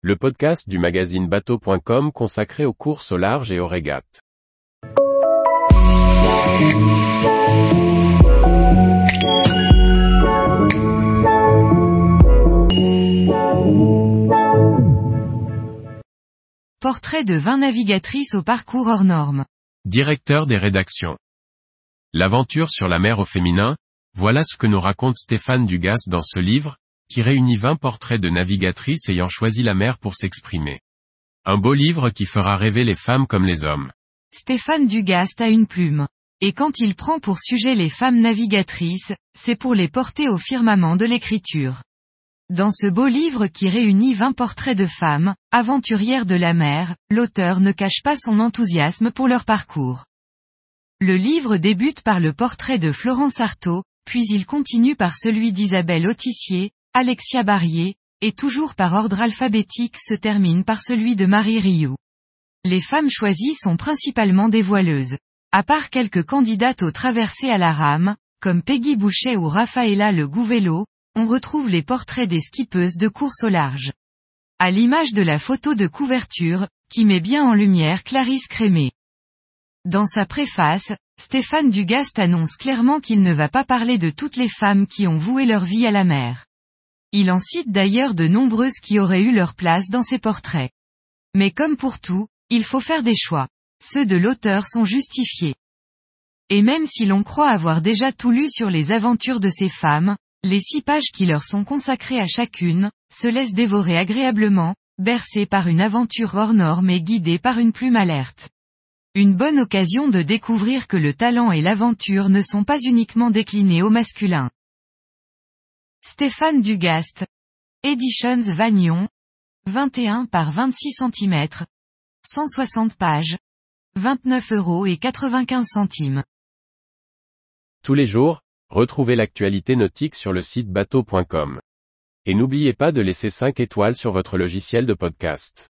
le podcast du magazine bateau.com consacré aux courses au large et aux régates. Portrait de 20 navigatrices au parcours hors normes. Directeur des rédactions. L'aventure sur la mer au féminin, voilà ce que nous raconte Stéphane Dugas dans ce livre, qui réunit 20 portraits de navigatrices ayant choisi la mer pour s'exprimer. Un beau livre qui fera rêver les femmes comme les hommes. Stéphane Dugast a une plume. Et quand il prend pour sujet les femmes navigatrices, c'est pour les porter au firmament de l'écriture. Dans ce beau livre qui réunit 20 portraits de femmes, aventurières de la mer, l'auteur ne cache pas son enthousiasme pour leur parcours. Le livre débute par le portrait de Florence Artaud, puis il continue par celui d'Isabelle Autissier, Alexia Barrier, et toujours par ordre alphabétique se termine par celui de Marie Rioux. Les femmes choisies sont principalement des voileuses. À part quelques candidates aux traversées à la rame, comme Peggy Boucher ou Rafaela Le Gouvello, on retrouve les portraits des skippeuses de course au large. À l'image de la photo de couverture, qui met bien en lumière Clarisse Crémé. Dans sa préface, Stéphane Dugast annonce clairement qu'il ne va pas parler de toutes les femmes qui ont voué leur vie à la mer. Il en cite d'ailleurs de nombreuses qui auraient eu leur place dans ses portraits. Mais comme pour tout, il faut faire des choix. Ceux de l'auteur sont justifiés. Et même si l'on croit avoir déjà tout lu sur les aventures de ces femmes, les six pages qui leur sont consacrées à chacune, se laissent dévorer agréablement, bercées par une aventure hors norme et guidées par une plume alerte. Une bonne occasion de découvrir que le talent et l'aventure ne sont pas uniquement déclinés au masculin. Stéphane Dugast. Editions Vagnon. 21 par 26 cm. 160 pages. 29 euros et 95 centimes. Tous les jours, retrouvez l'actualité nautique sur le site bateau.com. Et n'oubliez pas de laisser 5 étoiles sur votre logiciel de podcast.